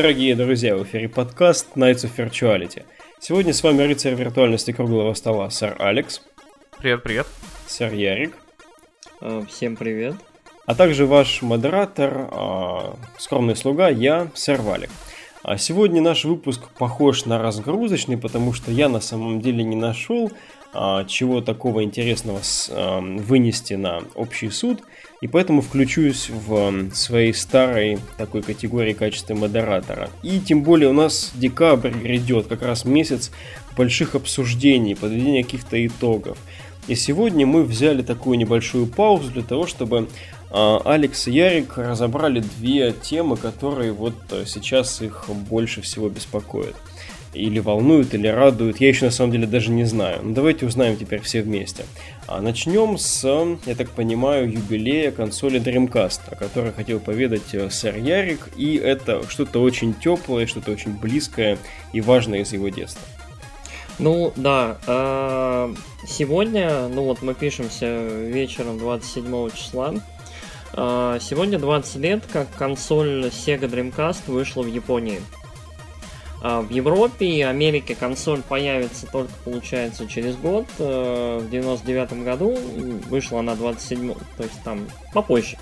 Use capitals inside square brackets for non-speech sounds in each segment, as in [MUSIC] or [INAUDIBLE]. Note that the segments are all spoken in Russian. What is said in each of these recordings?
Дорогие друзья, в эфире подкаст Nights of Virtuality. Сегодня с вами рыцарь виртуальности круглого стола, сэр Алекс. Привет, привет. Сэр Ярик. А, всем привет. А также ваш модератор, а, скромный слуга, я, сэр Валик. А сегодня наш выпуск похож на разгрузочный, потому что я на самом деле не нашел чего такого интересного а, вынести на общий суд, и поэтому включусь в а, своей старой такой категории качества модератора. И тем более у нас декабрь грядет, как раз месяц больших обсуждений, подведения каких-то итогов. И сегодня мы взяли такую небольшую паузу для того, чтобы а, Алекс и Ярик разобрали две темы, которые вот э, сейчас их больше всего беспокоят. Или волнуют, или радуют. Я еще на самом деле даже не знаю. Но давайте узнаем теперь все вместе. А начнем с, я так понимаю, юбилея консоли Dreamcast, о которой хотел поведать э, сэр Ярик. И это что-то очень теплое, что-то очень близкое и важное из его детства. Ну, да. Э, сегодня, ну вот мы пишемся вечером 27 числа. Э, сегодня 20 лет, как консоль Sega Dreamcast вышла в Японии. Э, в Европе и Америке консоль появится только, получается, через год. В 99 году вышла она 27, то есть там попозже.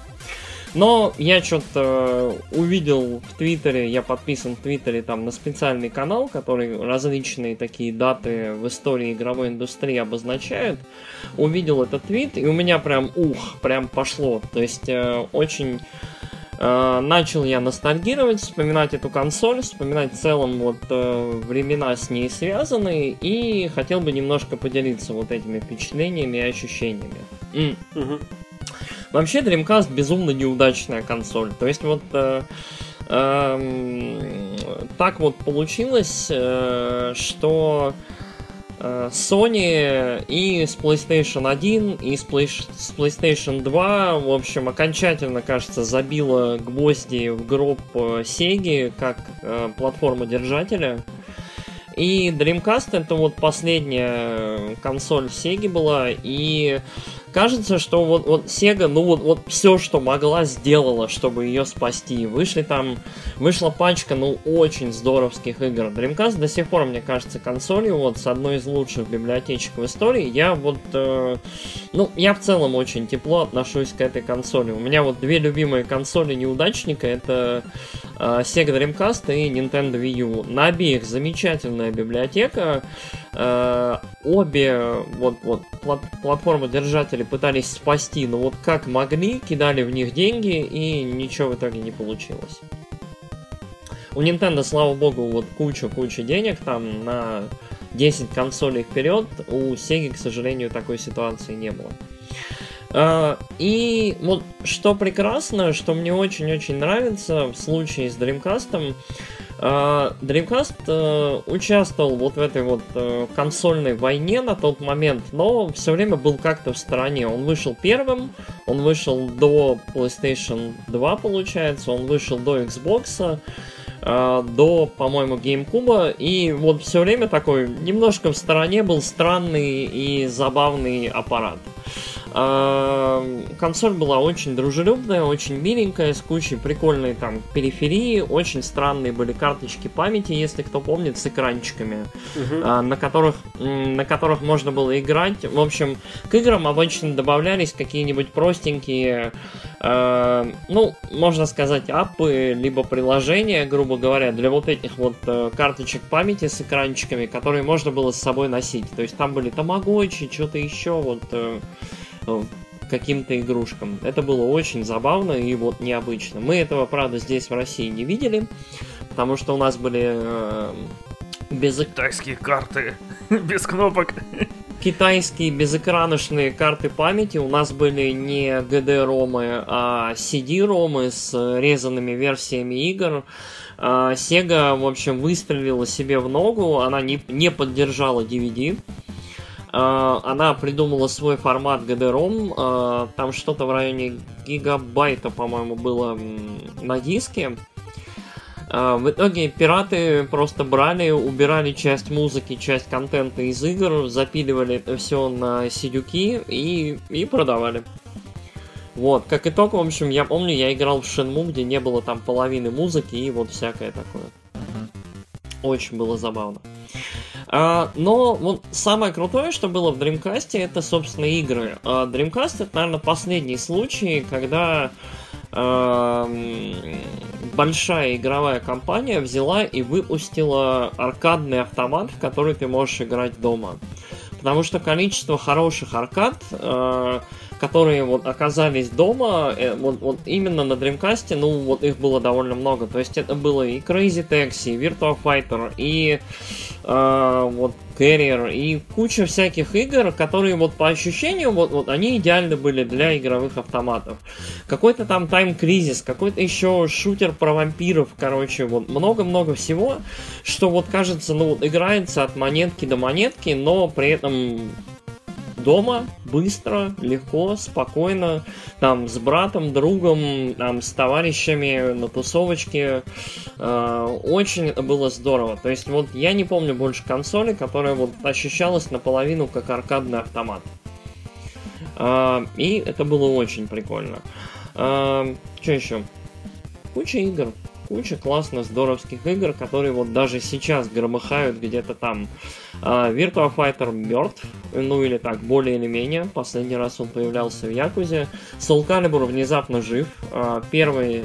Но я что-то увидел в Твиттере, я подписан в Твиттере там на специальный канал, который различные такие даты в истории игровой индустрии обозначает. Увидел этот твит, и у меня прям ух, прям пошло. То есть э, очень э, начал я ностальгировать, вспоминать эту консоль, вспоминать в целом вот э, времена с ней связанные, и хотел бы немножко поделиться вот этими впечатлениями и ощущениями. Mm. Угу. Вообще Dreamcast безумно неудачная консоль. То есть вот э, э, так вот получилось, э, что э, Sony и с PlayStation 1, и с, Play, с PlayStation 2, в общем, окончательно, кажется, забила гвозди в гроб э, Sega как э, платформа держателя. И Dreamcast это вот последняя консоль Sega была, и кажется, что вот, вот Sega, ну вот, вот все, что могла, сделала, чтобы ее спасти. Вышли там, вышла пачка, ну, очень здоровских игр. Dreamcast до сих пор, мне кажется, консолью вот с одной из лучших библиотечек в истории. Я вот, э, ну, я в целом очень тепло отношусь к этой консоли. У меня вот две любимые консоли неудачника, это э, Sega Dreamcast и Nintendo Wii U. На обеих замечательная библиотека. Э, обе вот, вот плат платформы держатели пытались спасти, но вот как могли, кидали в них деньги и ничего в итоге не получилось. У Nintendo, слава богу, вот куча-куча денег там на 10 консолей вперед. У Sega, к сожалению, такой ситуации не было. Uh, и вот что прекрасно, что мне очень-очень нравится в случае с Dreamcast, Dreamcast uh, участвовал вот в этой вот uh, консольной войне на тот момент, но все время был как-то в стороне. Он вышел первым, он вышел до PlayStation 2, получается, он вышел до Xbox, до, по-моему, GameCube, и вот все время такой немножко в стороне был странный и забавный аппарат. Консоль была очень дружелюбная, очень миленькая, с кучей прикольной там периферии, очень странные были карточки памяти, если кто помнит, с экранчиками, uh-huh. на которых на которых можно было играть. В общем, к играм обычно добавлялись какие-нибудь простенькие, э, ну, можно сказать, апы, либо приложения, грубо говоря, для вот этих вот э, карточек памяти с экранчиками, которые можно было с собой носить. То есть там были тамагочи, что-то еще, вот э, каким-то игрушкам. Это было очень забавно и вот необычно. Мы этого, правда, здесь в России не видели, потому что у нас были э, без... Китайские карты, [LAUGHS] без кнопок. Китайские безэкраночные карты памяти у нас были не GD-ромы, а CD-ромы с резанными версиями игр. А, Sega, в общем, выстрелила себе в ногу, она не, не поддержала DVD. А, она придумала свой формат GD-ROM, а, там что-то в районе гигабайта, по-моему, было на диске. А, в итоге пираты просто брали, убирали часть музыки, часть контента из игр, запиливали это все на сидюки и, и продавали. Вот, как итог, в общем, я помню, я играл в Shenmue, где не было там половины музыки и вот всякое такое. Очень было забавно. А, но вот самое крутое, что было в Dreamcast, это, собственно, игры. А, Dreamcast это, наверное, последний случай, когда а, большая игровая компания взяла и выпустила аркадный автомат, в который ты можешь играть дома. Потому что количество хороших аркад, э, которые вот оказались дома, э, вот, вот именно на Dreamcast, ну вот их было довольно много. То есть это было и Crazy Taxi, и Virtua Fighter, и э, вот Carrier, и куча всяких игр, которые вот по ощущению, вот, вот они идеальны были для игровых автоматов. Какой-то там Time Crisis, какой-то еще шутер про вампиров, короче, вот много-много всего, что вот кажется, ну вот играется от монетки до монетки, но при этом дома, быстро, легко, спокойно, там, с братом, другом, там, с товарищами на тусовочке. Э, очень это было здорово. То есть, вот я не помню больше консоли, которая вот ощущалась наполовину как аркадный автомат. Э, и это было очень прикольно. Э, что еще? Куча игр куча классно здоровских игр, которые вот даже сейчас громыхают где-то там. А, Virtua Fighter мертв, ну или так, более или менее. Последний раз он появлялся в Якузе. Soul Calibur внезапно жив. А, первый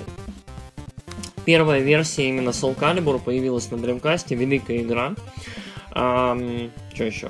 Первая версия именно Soul Calibur появилась на Dreamcast, великая игра. А, что еще?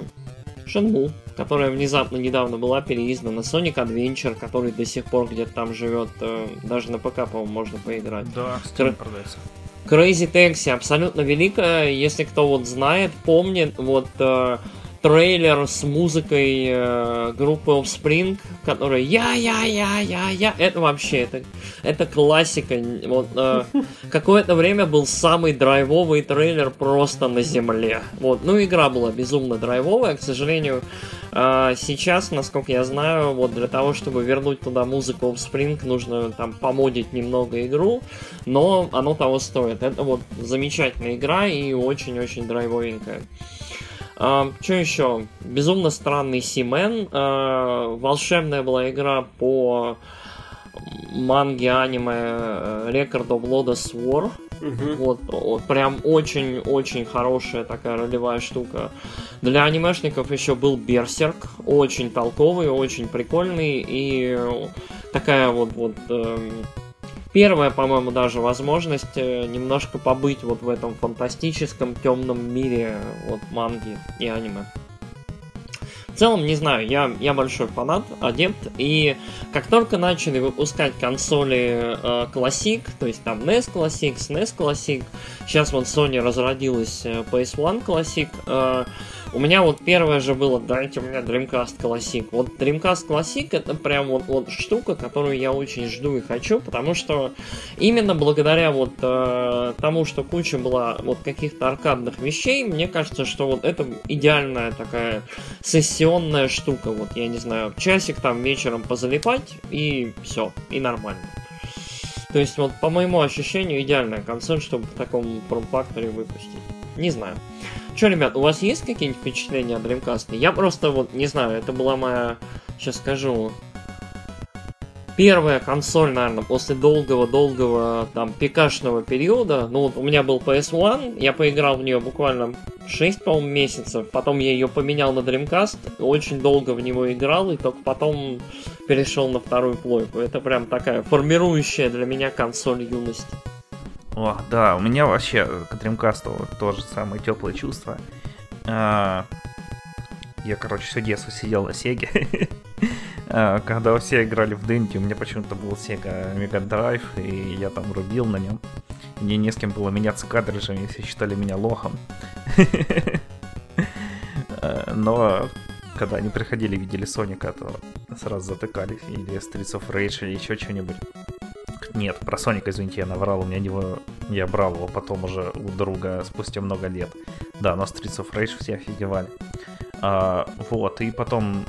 Shenmue, которая внезапно недавно была переиздана, Sonic Adventure, который до сих пор где-то там живет, э, даже на ПК, по-моему, можно поиграть. Да, Steam продается. Crazy Taxi абсолютно великая, если кто вот знает, помнит, вот э, трейлер с музыкой э, группы Offspring, которая я-я-я-я-я, это вообще, это, это классика. Вот, э, [LAUGHS] какое-то время был самый драйвовый трейлер просто на земле. Вот, ну, игра была безумно драйвовая, к сожалению, э, сейчас, насколько я знаю, вот для того, чтобы вернуть туда музыку Offspring, нужно там помодить немного игру, но оно того стоит. Это вот замечательная игра и очень-очень драйвовенькая. А, что еще? Безумно странный Симен. А, волшебная была игра по манге аниме Record of Lodoss War. Угу. Вот, вот, прям очень-очень хорошая такая ролевая штука. Для анимешников еще был Берсерк, очень толковый, очень прикольный и такая вот вот э, первая, по-моему, даже возможность э, немножко побыть вот в этом фантастическом темном мире вот манги и аниме. В целом, не знаю, я, я большой фанат, адепт, и как только начали выпускать консоли э, Classic, то есть там NES Classic, SNES Classic, сейчас вот Sony разродилась э, PS1 Classic, э, у меня вот первое же было, дайте мне Dreamcast Classic. Вот Dreamcast Classic это прям вот, вот штука, которую я очень жду и хочу, потому что именно благодаря вот э, тому, что куча была вот каких-то аркадных вещей, мне кажется, что вот это идеальная такая сессионная штука. Вот, я не знаю, часик там вечером позалипать и все, и нормально. То есть, вот по моему ощущению, идеальная консоль, чтобы в таком форм-факторе выпустить. Не знаю. Че, ребят, у вас есть какие-нибудь впечатления о Dreamcast? Я просто вот не знаю, это была моя, сейчас скажу, первая консоль, наверное, после долгого-долгого там пикашного периода. Ну вот у меня был PS1, я поиграл в нее буквально 6, по-моему, месяцев. Потом я ее поменял на Dreamcast, очень долго в него играл, и только потом перешел на вторую плойку. Это прям такая формирующая для меня консоль юности. О, да, у меня вообще к Dreamcast тоже самые теплые чувства. Я, короче, все детство сидел на Сеге. [LAUGHS] А, когда все играли в Дэнди, у меня почему-то был Sega Mega Drive, и я там рубил на нем. Мне не с кем было меняться картриджами, все считали меня лохом. [LAUGHS] А, но когда они приходили и видели Соника, то сразу затыкались. Или Streets of Rage, или еще что-нибудь. Нет, про Соника, извините, я наврал, у меня него... Я брал его потом уже у друга спустя много лет. Да, но Streets of Rage все офигевали. А, вот, и потом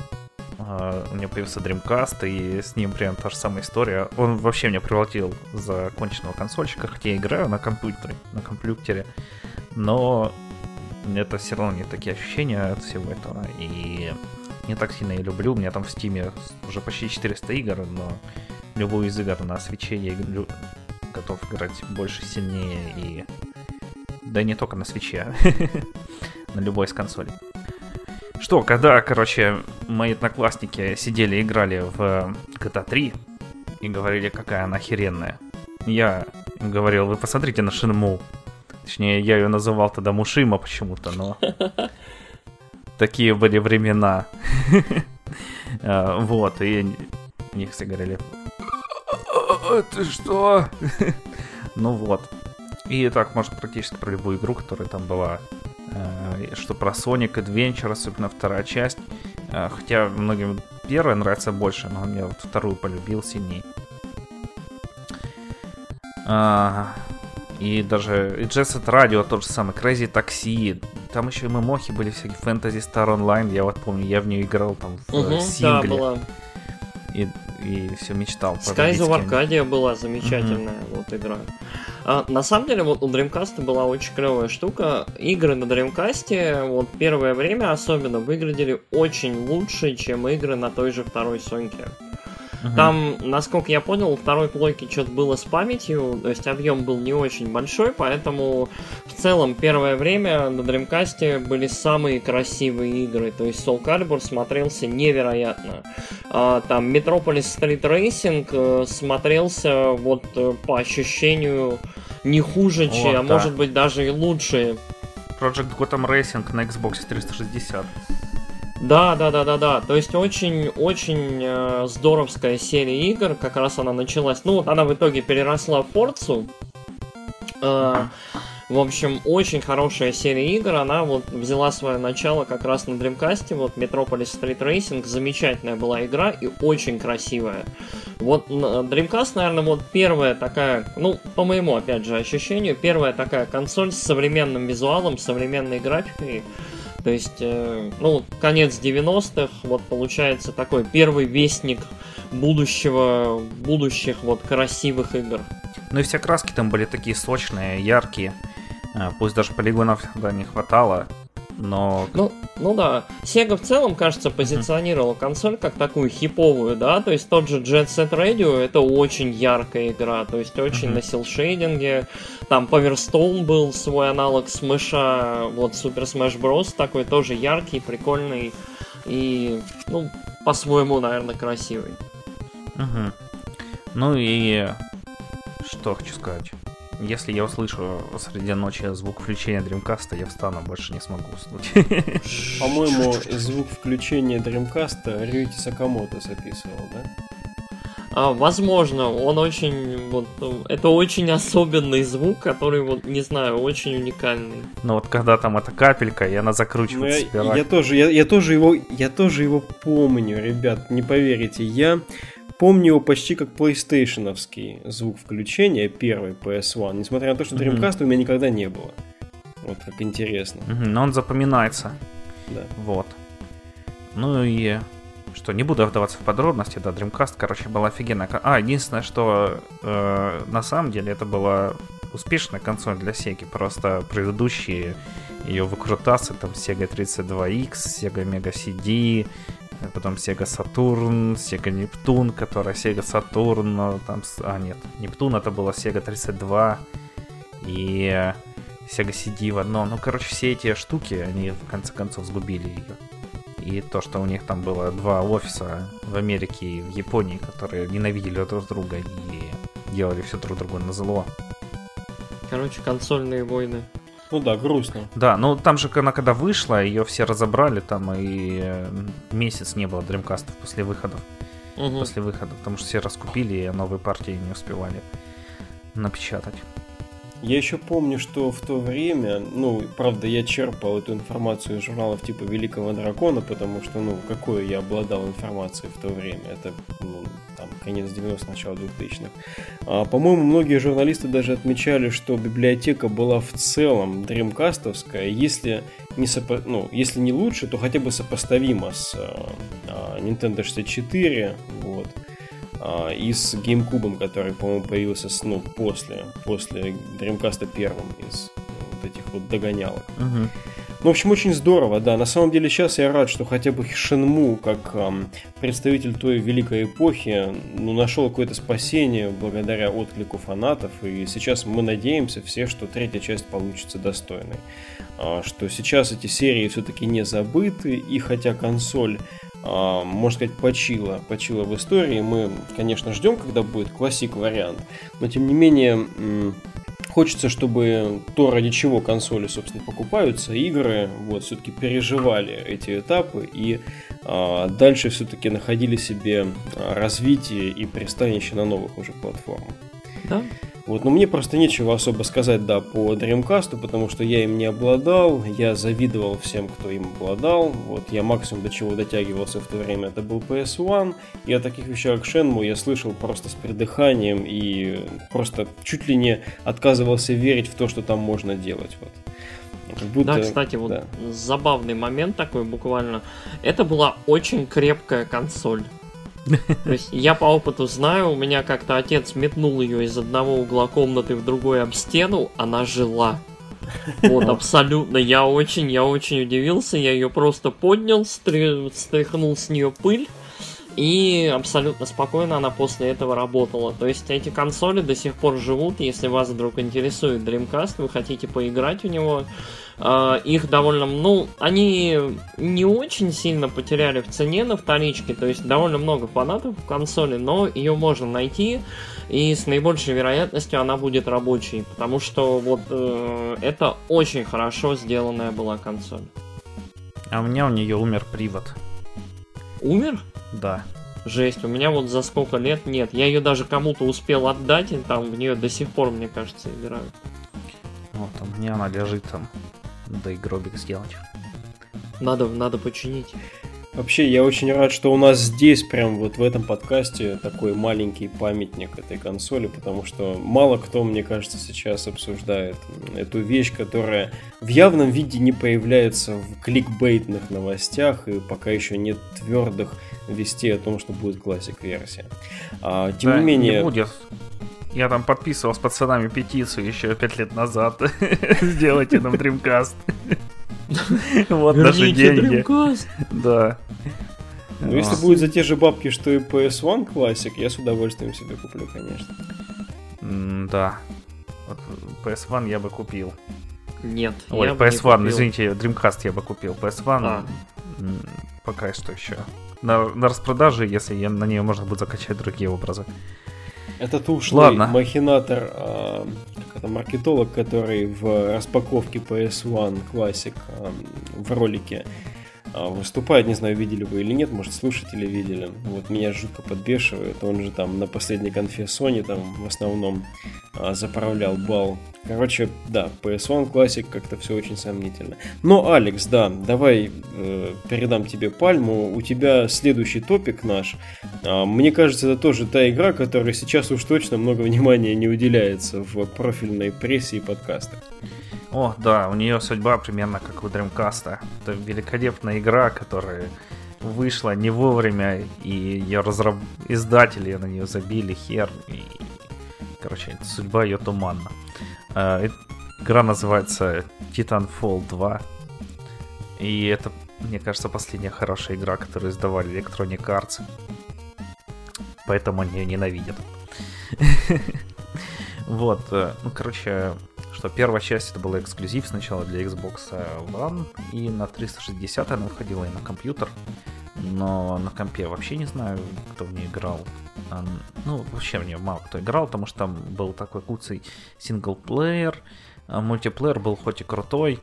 а, у меня появился Dreamcast, и с ним прям та же самая история. Он вообще меня превратил за конченного консольщика, хотя я играю на компьютере, на компьютере, но это все равно не такие ощущения от всего этого, и не так сильно я люблю. У меня там в Стиме уже почти 400 игр, но любую из игр на свече я готов играть больше, сильнее и... Да и не только на свече, [LAUGHS] на любой из консолей. Что, когда, короче, мои одноклассники сидели и играли в GTA 3 и говорили, какая она охеренная, я им говорил, вы посмотрите на Шинму. Точнее, я ее называл тогда Мушима почему-то, но... [LAUGHS] Такие были времена. [LAUGHS] А, вот, и них все говорили, ты что? [LAUGHS] ну вот. И так, может, практически про любую игру, которая там была. Э, что про Sonic Adventure, особенно вторая часть. Э, хотя многим первая нравится больше, но я вот вторую полюбил сильней. А, и даже и Jet Set Radio тот же самый, Crazy Taxi. Там еще и мемохи были всякие, Fantasy Star Online, я вот помню, я в нее играл там в угу, сингле. Да, была. И и все мечтал. Skies of Arcadia была замечательная mm-hmm. вот игра. А, на самом деле, вот у Dreamcast была очень клевая штука. Игры на Dreamcast, вот первое время особенно, выглядели очень лучше, чем игры на той же второй Соньке. Угу. Там, насколько я понял, второй плойки что-то было с памятью, то есть объем был не очень большой, поэтому в целом первое время на Dreamcast были самые красивые игры, то есть Soul Calibur смотрелся невероятно. А, там Metropolis Street Racing э, смотрелся вот э, по ощущению не хуже, вот, чем, а да. может быть даже и лучше. Project Gotham Racing на Xbox 360. Да, да, да, да, да. То есть очень-очень э, здоровская серия игр. Как раз она началась. Ну, вот она в итоге переросла в Форцу. Э, в общем, очень хорошая серия игр. Она вот взяла свое начало как раз на Dreamcast. Вот Metropolis Street Racing. Замечательная была игра и очень красивая. Вот Dreamcast, наверное, вот первая такая, ну, по моему, опять же, ощущению, первая такая консоль с современным визуалом, современной графикой. То есть, э, ну, конец 90-х, вот получается такой первый вестник будущего, будущих вот красивых игр. Ну и все краски там были такие сочные, яркие. А, пусть даже полигонов тогда не хватало, но... Ну, ну да. Sega в целом, кажется, позиционировала консоль как такую хиповую, да, то есть тот же Jet Set Radio это очень яркая игра, то есть очень mm-hmm. на силшейдинге. Там Power Stone был свой аналог Смэша, вот Super Smash Bros. такой тоже яркий, прикольный и, ну, по-своему, наверное, красивый. Угу. Ну и что хочу сказать. Если я услышу среди ночи звук включения Dreamcast, я встану, больше не смогу уснуть. [LAUGHS] По-моему, звук включения Dreamcast Рюити Сакамото записывал, да? А, возможно, он очень, вот, это очень особенный звук, который, вот, не знаю, очень уникальный. Ну вот когда там эта капелька, и она закручивается. Ну, я, я тоже, я, я тоже его, я тоже его помню, ребят, не поверите, я Помню его почти как PlayStationовский звук включения, первый PS1, несмотря на то, что Dreamcast mm-hmm. у меня никогда не было. Вот как интересно. Mm-hmm, но он запоминается. Да. Вот. Ну и что, не буду вдаваться в подробности, да, Dreamcast, короче, была офигенная. А, единственное, что э, на самом деле это была успешная консоль для Sega, просто предыдущие ее выкрутасы, там Sega 32X, Sega Mega CD, потом Sega Saturn, Sega Нептун, которая Sega Saturn, там, а нет, Нептун это было Sega 32 и Sega CD в одном. Ну, короче, все эти штуки, они в конце концов сгубили ее. И то, что у них там было два офиса в Америке и в Японии, которые ненавидели друг друга и делали все друг другу на зло. Короче, консольные войны. Ну да, грустно. Да, ну там же она когда вышла, ее все разобрали, там и э, месяц не было дримкастов после выхода. Угу. После выхода, потому что все раскупили, и новые партии не успевали напечатать. Я еще помню, что в то время, ну, правда, я черпал эту информацию из журналов типа Великого Дракона, потому что, ну, какой я обладал информацией в то время, это, ну, там, конец 90-х, начало 2000-х. А, по-моему, многие журналисты даже отмечали, что библиотека была в целом дримкастовская, если не, сопо... ну, если не лучше, то хотя бы сопоставима с а, Nintendo 64, вот. А, и с GameCube, который, по-моему, появился ну, после, после Dreamcast первым из вот этих вот догонялок. Угу. Ну, в общем, очень здорово, да. На самом деле сейчас я рад, что хотя бы Шенму, как эм, представитель той великой эпохи, ну, нашел какое-то спасение благодаря отклику фанатов. И сейчас мы надеемся все, что третья часть получится достойной. А, что сейчас эти серии все-таки не забыты, и хотя консоль можно сказать, почила, почила в истории. Мы, конечно, ждем, когда будет классик вариант, но тем не менее хочется, чтобы то, ради чего консоли, собственно, покупаются, игры, вот, все-таки переживали эти этапы и а, дальше все-таки находили себе развитие и пристанище на новых уже платформах. Да, вот, но мне просто нечего особо сказать, да, по Dreamcast, потому что я им не обладал, я завидовал всем, кто им обладал, вот, я максимум до чего дотягивался в то время, это был PS1, и о таких вещах, как Shenmue, я слышал просто с придыханием и просто чуть ли не отказывался верить в то, что там можно делать, вот. Как будто, да, кстати, вот да. забавный момент такой буквально. Это была очень крепкая консоль. То есть я по опыту знаю, у меня как-то отец метнул ее из одного угла комнаты в другой об стену, она жила. Вот, абсолютно. Я очень, я очень удивился. Я ее просто поднял, стряхнул с нее пыль. И абсолютно спокойно она после этого работала. То есть эти консоли до сих пор живут. Если вас вдруг интересует Dreamcast, вы хотите поиграть в него, Uh, их довольно, ну, они не очень сильно потеряли в цене на вторичке, то есть довольно много фанатов в консоли, но ее можно найти, и с наибольшей вероятностью она будет рабочей, потому что вот uh, это очень хорошо сделанная была консоль. А у меня у нее умер привод. Умер? Да. Жесть, у меня вот за сколько лет нет. Я ее даже кому-то успел отдать, и там в нее до сих пор, мне кажется, играют. Вот, у меня она лежит там да и гробик сделать. Надо, надо починить. Вообще, я очень рад, что у нас здесь, прям вот в этом подкасте, такой маленький памятник этой консоли, потому что мало кто, мне кажется, сейчас обсуждает эту вещь, которая в явном виде не появляется в кликбейтных новостях, и пока еще нет твердых вестей о том, что будет классик-версия. А, тем да, не менее... Не будет. Я там подписывал с пацанами петицию еще пять лет назад. [LAUGHS] Сделайте нам Dreamcast. Вот наши деньги. Да. Ну, если будет за те же бабки, что и PS1 Classic, я с удовольствием себе куплю, конечно. Да. Вот PS1 я бы купил. Нет. Ой, PS1, извините, Dreamcast я бы купил. PS1 а. пока что еще. На, на распродаже, если на нее можно будет закачать другие образы. Этот ушлый Ладно. махинатор, э, это маркетолог, который в распаковке PS1 Classic э, в ролике выступает, не знаю, видели вы или нет, может, слушатели видели. Вот меня жутко подбешивает. Он же там на последней конфе Sony там в основном э, заправлял бал Короче, да, PS1 Classic как-то все очень сомнительно. Но, Алекс, да, давай э, передам тебе пальму. У тебя следующий топик наш. Э, мне кажется, это тоже та игра, которой сейчас уж точно много внимания не уделяется в профильной прессе и подкастах. О, да, у нее судьба примерно как у Dreamcast. Это великолепная игра, которая вышла не вовремя, и ее разраб... издатели на нее забили хер. И... Короче, судьба ее туманна. Э, игра называется Titanfall 2. И это, мне кажется, последняя хорошая игра, которую издавали Electronic Arts. Поэтому они ее ненавидят. [LAUGHS] Вот, э, ну, короче, что первая часть это была эксклюзив сначала для Xbox One, и на 360 она выходила и на компьютер, но на компе вообще не знаю, кто в нее играл. Ну, вообще в нее мало кто играл, потому что там был такой куцый синглплеер, а мультиплеер был хоть и крутой,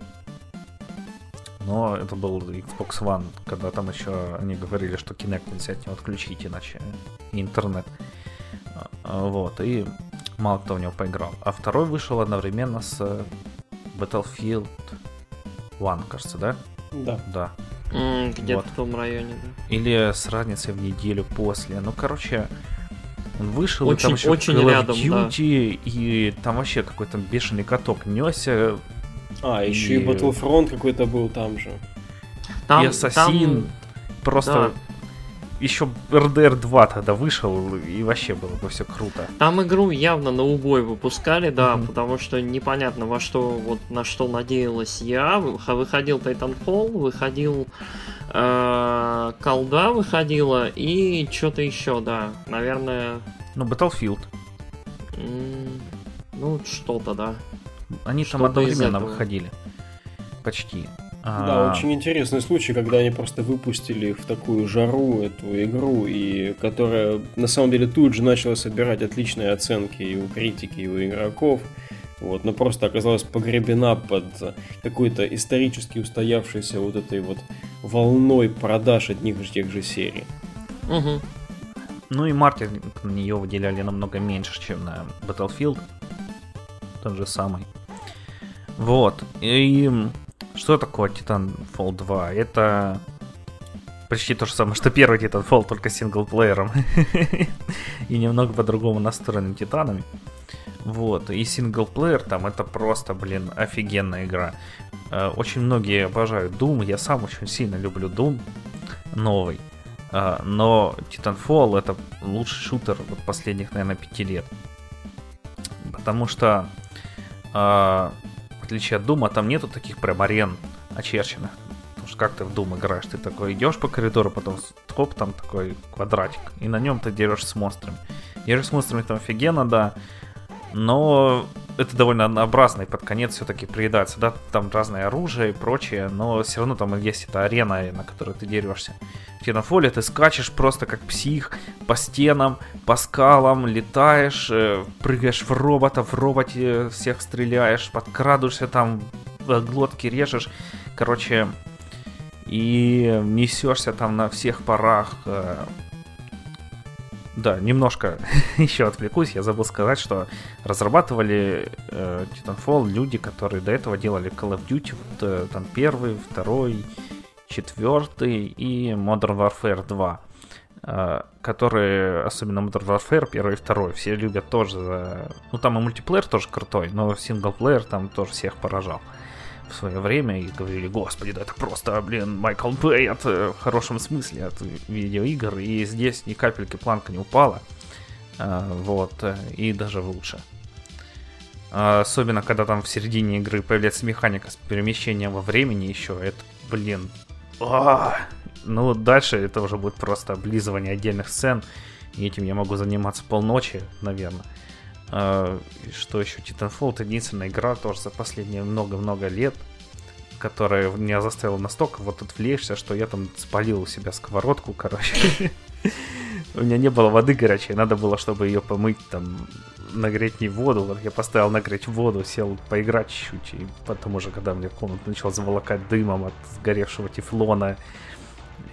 но это был Xbox One, когда там еще они говорили, что Kinect нельзя от него отключить, иначе интернет. А, вот, и мало кто в него поиграл. А второй вышел одновременно с Battlefield One, кажется, да? Да. Да. Mm, где-то вот. в том районе, да. Или с разницей в неделю после. Ну, короче, он вышел, очень, и там еще очень Call рядом, of Duty, да. и там вообще какой-то бешеный каток несся. А, и... еще и Battlefront какой-то был там же. Там, и Ассасин. Там... Просто... Да. Еще RDR 2 тогда вышел, и вообще было бы все круто. Там игру явно на убой выпускали, да, mm-hmm. потому что непонятно во что, вот на что надеялась я. Выходил Titanfall, выходил э, колда выходила и что-то еще, да, наверное. Ну, Battlefield. ну, что-то, да. Они что там одновременно выходили. Почти. Да, а... очень интересный случай, когда они просто выпустили в такую жару эту игру, и которая на самом деле тут же начала собирать отличные оценки и у критики, и у игроков. Вот, но просто оказалась погребена под какой-то исторически устоявшейся вот этой вот волной продаж одних и тех же серий. Угу. Ну и маркетинг на нее выделяли намного меньше, чем на Battlefield. Тот же самый. Вот. И что такое Titanfall 2? Это почти то же самое, что первый Titanfall, только синглплеером. [LAUGHS] и немного по-другому настроенным титанами. Вот, и синглплеер там это просто, блин, офигенная игра. Э, очень многие обожают Doom, я сам очень сильно люблю Doom новый. Э, но Titanfall это лучший шутер вот последних, наверное, пяти лет. Потому что э, отличие от Дума, там нету таких прям арен очерченных. Потому что как ты в Doom играешь? Ты такой идешь по коридору, потом хоп, там такой квадратик. И на нем ты дерешься с монстрами. Дерешь с монстрами там офигенно, да. Но это довольно однообразно, и под конец все-таки приедается, да, там разное оружие и прочее, но все равно там есть эта арена, на которой ты дерешься. В Titanfall ты скачешь просто как псих по стенам, по скалам, летаешь, э, прыгаешь в робота, в роботе всех стреляешь, подкрадываешься там, глотки режешь, короче, и несешься там на всех парах, э, да, немножко [LAUGHS] еще отвлекусь. Я забыл сказать, что разрабатывали э, Titanfall люди, которые до этого делали Call of Duty, вот, э, там первый, второй, четвертый и Modern Warfare 2 э, которые, особенно Modern Warfare, первый и второй, все любят тоже. Ну, там и мультиплеер тоже крутой, но синглплеер там тоже всех поражал в свое время и говорили, господи, да это просто, блин, Майкл Бэй от, э, в хорошем смысле от видеоигр, и здесь ни капельки планка не упала, а, вот, э, и даже лучше. А, особенно, когда там в середине игры появляется механика с перемещением во времени еще, это, блин, а, ну, дальше это уже будет просто облизывание отдельных сцен, и этим я могу заниматься полночи, наверное. А, что еще? Titanfall это единственная игра тоже за последние много-много лет, которая меня заставила настолько вот отвлечься, что я там спалил у себя сковородку, короче. [LAUGHS] У меня не было воды горячей, надо было, чтобы ее помыть, там, нагреть не воду. Вот я поставил нагреть воду, сел поиграть чуть-чуть. И потом уже, когда мне комнату начал заволокать дымом от сгоревшего тефлона,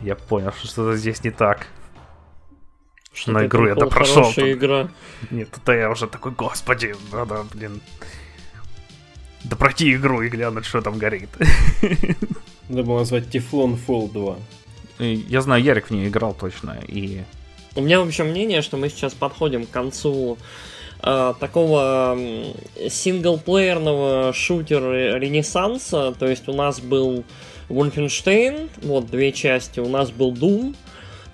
я понял, что что-то здесь не так. Что на игру я допрошел. Хорошая игра. Нет, это я уже такой, господи, надо, блин, да пройти игру и глянуть, что там горит. [LAUGHS] Надо было назвать Тефлон Fall 2. Я знаю, Ярик в нее играл точно, и... У меня, в общем, мнение, что мы сейчас подходим к концу э, такого синглплеерного шутера ренессанса. То есть у нас был Wolfenstein, вот две части, у нас был Doom,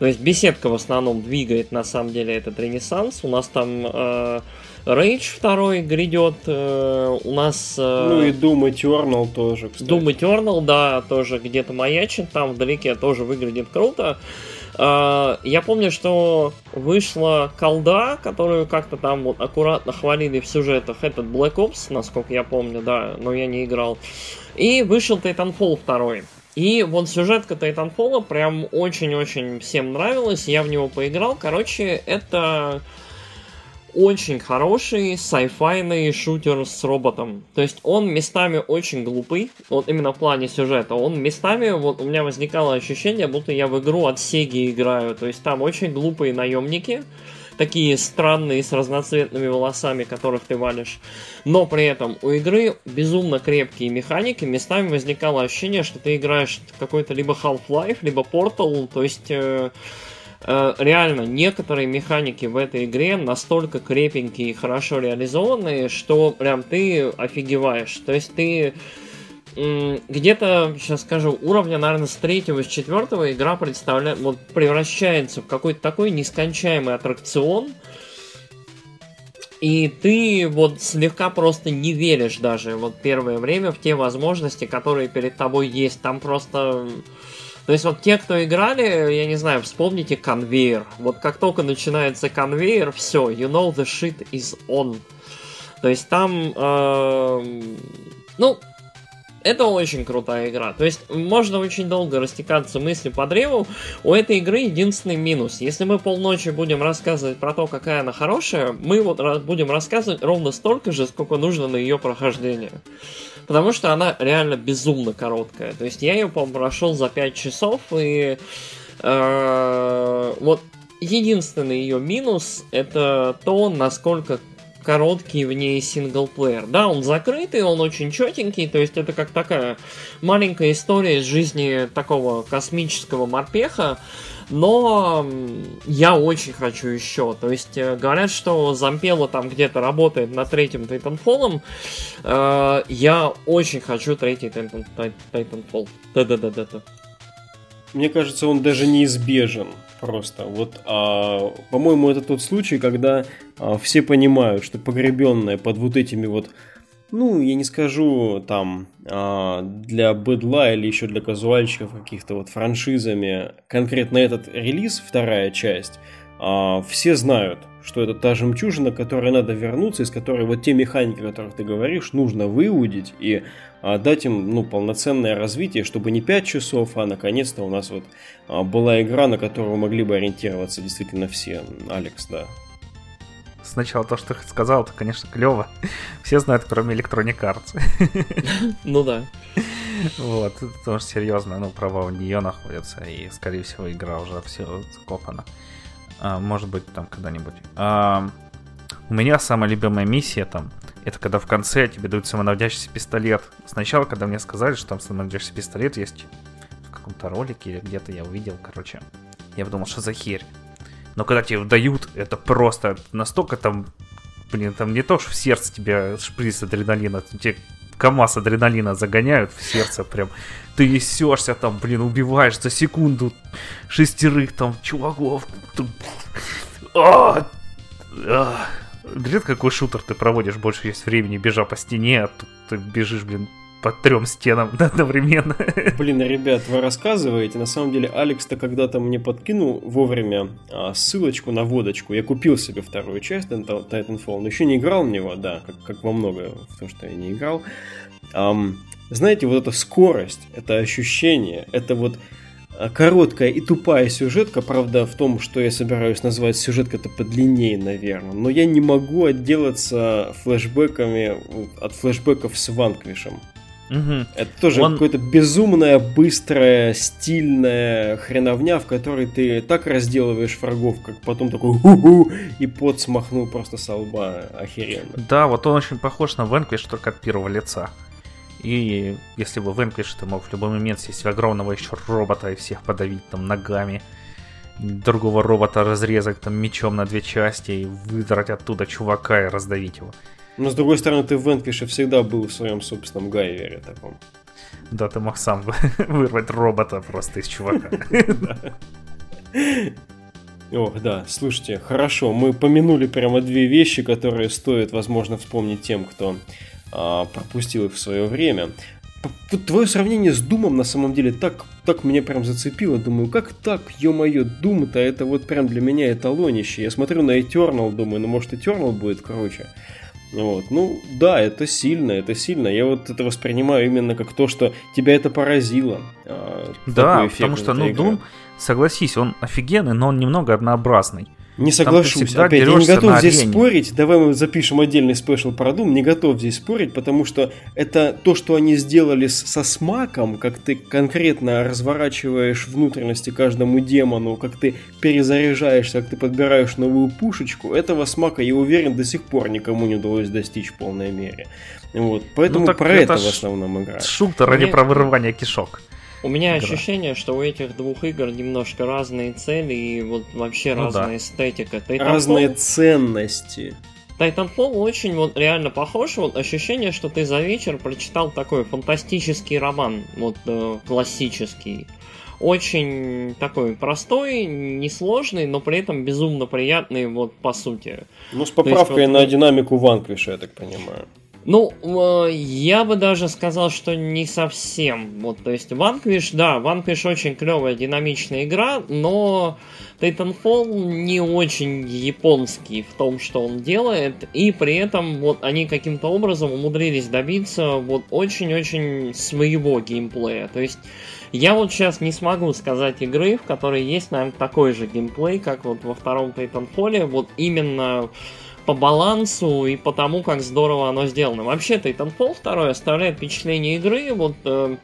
то есть беседка в основном двигает на самом деле этот ренессанс. У нас там э, Rage 2 грядет, э, у нас... Э, ну и Doom Eternal тоже, кстати. Doom Eternal, да, тоже где-то маячит, там вдалеке тоже выглядит круто. Uh, я помню, что вышла колда, которую как-то там вот аккуратно хвалили в сюжетах. Этот Black Ops, насколько я помню, да, но я не играл. И вышел Titanfall 2. И вот сюжетка Titanfall прям очень-очень всем нравилась, я в него поиграл. Короче, это очень хороший sci-fi шутер с роботом. То есть он местами очень глупый, вот именно в плане сюжета. Он местами, вот у меня возникало ощущение, будто я в игру от Сеги играю. То есть там очень глупые наемники, такие странные, с разноцветными волосами, которых ты валишь. Но при этом у игры безумно крепкие механики. Местами возникало ощущение, что ты играешь какой-то либо Half-Life, либо Portal. То есть... Э, э, реально некоторые механики в этой игре настолько крепенькие и хорошо реализованные, что прям ты офигеваешь. То есть ты где-то, сейчас скажу, уровня, наверное, с третьего, с четвертого игра представляет, вот превращается в какой-то такой нескончаемый аттракцион, и ты вот слегка просто не веришь даже вот первое время в те возможности, которые перед тобой есть. Там просто... То есть вот те, кто играли, я не знаю, вспомните конвейер. Вот как только начинается конвейер, все, you know the shit is on. То есть там... Э, ну, это очень крутая игра. То есть можно очень долго растекаться мысли по древу. У этой игры единственный минус. Если мы полночи будем рассказывать про то, какая она хорошая, мы вот будем рассказывать ровно столько же, сколько нужно на ее прохождение. Потому что она реально безумно короткая. То есть я ее, по-моему, прошел за 5 часов, и э, вот единственный ее минус это то, насколько короткий в ней синглплеер. Да, он закрытый, он очень четенький, то есть это как такая маленькая история из жизни такого космического морпеха, но я очень хочу еще. То есть э, говорят, что Зампело там где-то работает над третьим Titanfall. Э, я очень хочу третий Titanfall. Да-да-да-да. Мне кажется, он даже неизбежен просто. Вот, а, по-моему, это тот случай, когда а, все понимают, что погребенное под вот этими вот, ну, я не скажу там а, для бэдла или еще для казуальщиков каких-то вот франшизами, конкретно этот релиз, вторая часть, а, все знают, что это та жемчужина, к которой надо вернуться, из которой вот те механики, о которых ты говоришь, нужно выудить и а, дать им ну, полноценное развитие, чтобы не 5 часов, а наконец-то у нас вот а, была игра, на которую могли бы ориентироваться действительно все. Алекс, да. Сначала то, что ты сказал, это, конечно, клево. [LAUGHS] Все знают, кроме Electronic Arts. [LAUGHS] Ну да. Вот, потому что серьезно, ну, права у нее находятся, и, скорее всего, игра уже все закопана. А, может быть, там когда-нибудь. А, у меня самая любимая миссия там, это когда в конце тебе дают самонаводящийся пистолет. Сначала, когда мне сказали, что там самонаводящийся пистолет есть в каком-то ролике или где-то я увидел, короче, я подумал, что за херь. Но когда тебе дают, это просто настолько там, блин, там не то, что в сердце тебя шприц адреналина, тебе КамАЗ адреналина загоняют в сердце прям. Ты несешься там, блин, убиваешь за секунду шестерых там чуваков. А! А! Редко какой шутер ты проводишь больше часть времени, бежа по стене, а тут ты бежишь, блин, по трем стенам [LAUGHS] одновременно. Блин, ребят, вы рассказываете. На самом деле, Алекс-то когда-то мне подкинул вовремя а, ссылочку на водочку. Я купил себе вторую часть Titanfall, но еще не играл в него, да, как, как во много в то, что я не играл. Um, знаете, вот эта скорость, это ощущение, это вот а, короткая и тупая сюжетка, правда, в том, что я собираюсь назвать сюжетка-то подлиннее, наверное, но я не могу отделаться флешбэками от флешбэков с Ванквишем. Угу. Это тоже Он... какое-то безумная, быстрая, стильная хреновня, в которой ты так разделываешь врагов, как потом такой ху-ху, и пот смахнул просто со лба охеренно. Да, вот он очень похож на Vanquish, только от первого лица. И если бы Vanquish ты мог в любой момент сесть в огромного еще робота и всех подавить там ногами, другого робота разрезать там мечом на две части и выдрать оттуда чувака и раздавить его. Но с другой стороны, ты в Vanquish всегда был в своем собственном гайвере таком. Да, ты мог сам [LAUGHS] вырвать робота просто из чувака. [LAUGHS] Ох, да, слушайте, хорошо, мы помянули прямо две вещи, которые стоит, возможно, вспомнить тем, кто а, пропустил их в свое время. Твое сравнение с Думом на самом деле так, так меня прям зацепило. Думаю, как так, ё-моё, Дум-то это вот прям для меня эталонище. Я смотрю на Eternal, думаю, ну может Eternal будет круче. Вот. Ну, да, это сильно, это сильно. Я вот это воспринимаю именно как то, что тебя это поразило. А, да, потому что, ну, игра. Doom, согласись, он офигенный, но он немного однообразный. Не соглашусь. Опять, я не готов здесь арене. спорить. Давай мы запишем отдельный спешл про Doom. Не готов здесь спорить, потому что это то, что они сделали со смаком, как ты конкретно разворачиваешь внутренности каждому демону, как ты перезаряжаешься, как ты подбираешь новую пушечку. Этого смака, я уверен, до сих пор никому не удалось достичь в полной мере. Вот. Поэтому ну, про это, это в основном игра. Шутер, а не про вырывание кишок. У меня игра. ощущение, что у этих двух игр немножко разные цели и вот вообще ну, разная да. эстетика. Titanfall... Разные ценности. Titanfall очень вот реально похож, вот ощущение, что ты за вечер прочитал такой фантастический роман, вот э, классический. Очень такой простой, несложный, но при этом безумно приятный, вот по сути. Ну, с поправкой есть, вот, на динамику Ванквиша, я так понимаю. Ну, э, я бы даже сказал, что не совсем. Вот, то есть, Vanquish, да, Vanquish очень клевая, динамичная игра, но Titanfall не очень японский в том, что он делает, и при этом вот они каким-то образом умудрились добиться вот очень-очень своего геймплея. То есть, я вот сейчас не смогу сказать игры, в которой есть, наверное, такой же геймплей, как вот во втором Titanfall, вот именно по балансу и по тому, как здорово оно сделано. Вообще, Titanfall 2 оставляет впечатление игры, вот э,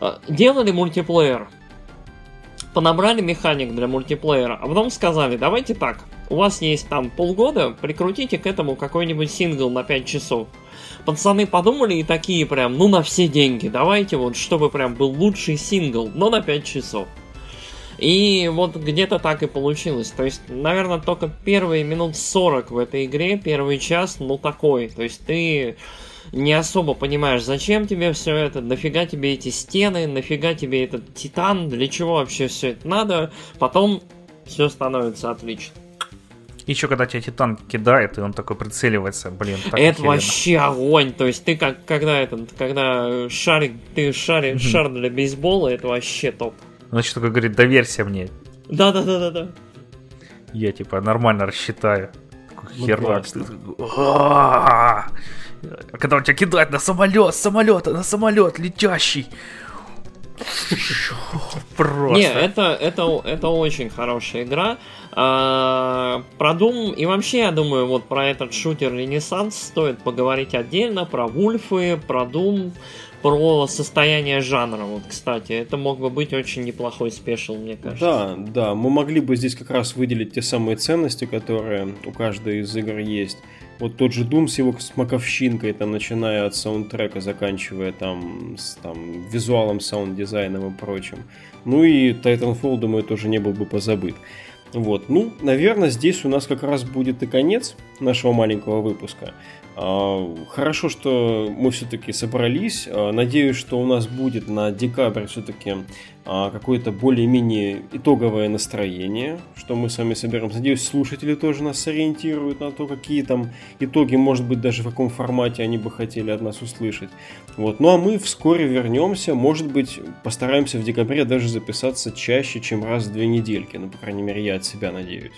э, делали мультиплеер, понабрали механик для мультиплеера, а потом сказали, давайте так, у вас есть там полгода, прикрутите к этому какой-нибудь сингл на 5 часов. Пацаны подумали и такие прям, ну на все деньги, давайте вот, чтобы прям был лучший сингл, но на 5 часов. И вот где-то так и получилось. То есть, наверное, только первые минут 40 в этой игре, первый час, ну такой. То есть ты не особо понимаешь, зачем тебе все это, нафига тебе эти стены, нафига тебе этот титан, для чего вообще все это надо. Потом все становится отлично. Еще когда тебя Титан кидает, и он такой прицеливается, блин, так Это охеренно. вообще огонь. То есть ты как когда этот, когда шарик, ты шарик, шар для бейсбола, это вообще топ. Значит, такой говорит, доверься мне. Да, да, да, да, да. Я типа нормально рассчитаю. Ну, херак. А когда он тебя кидает на самолет, самолет, на самолет летящий. [LAUGHS] Просто. Не, это, это, это очень хорошая игра. А, про Doom и вообще, я думаю, вот про этот шутер Ренессанс стоит поговорить отдельно, про Вульфы, про Doom про состояние жанра, вот, кстати. Это мог бы быть очень неплохой спешл, мне кажется. Да, да, мы могли бы здесь как раз выделить те самые ценности, которые у каждой из игр есть. Вот тот же Doom с его смаковщинкой, там, начиная от саундтрека, заканчивая там, с там, визуалом, саунд-дизайном и прочим. Ну и Titanfall, думаю, тоже не был бы позабыт. Вот, ну, наверное, здесь у нас как раз будет и конец нашего маленького выпуска. А, хорошо, что мы все-таки собрались. А, надеюсь, что у нас будет на декабрь все-таки а, какое-то более-менее итоговое настроение, что мы с вами соберем. Надеюсь, слушатели тоже нас сориентируют на то, какие там итоги, может быть, даже в каком формате они бы хотели от нас услышать. Вот. Ну а мы вскоре вернемся. Может быть, постараемся в декабре даже записаться чаще, чем раз в две недельки. Ну, по крайней мере, я от себя надеюсь.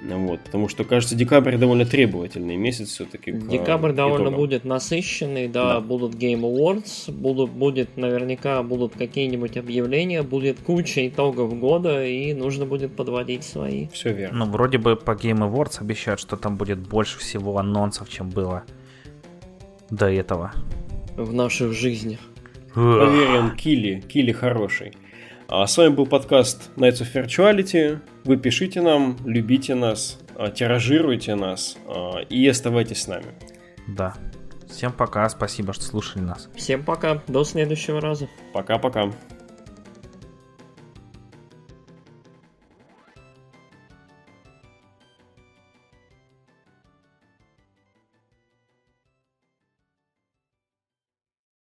Вот, потому что, кажется, декабрь довольно требовательный месяц все-таки. Декабрь довольно будет насыщенный, да, да, будут Game Awards, будут, будет наверняка будут какие-нибудь объявления, будет куча итогов года, и нужно будет подводить свои. Все верно. Ну, вроде бы по Game Awards обещают, что там будет больше всего анонсов, чем было до этого. В наших жизнях. Проверим, Кили, Кили хороший. А с вами был подкаст Nights of Virtuality. Вы пишите нам, любите нас, а, тиражируйте нас а, и оставайтесь с нами. Да. Всем пока, спасибо, что слушали нас. Всем пока, до следующего раза. Пока-пока.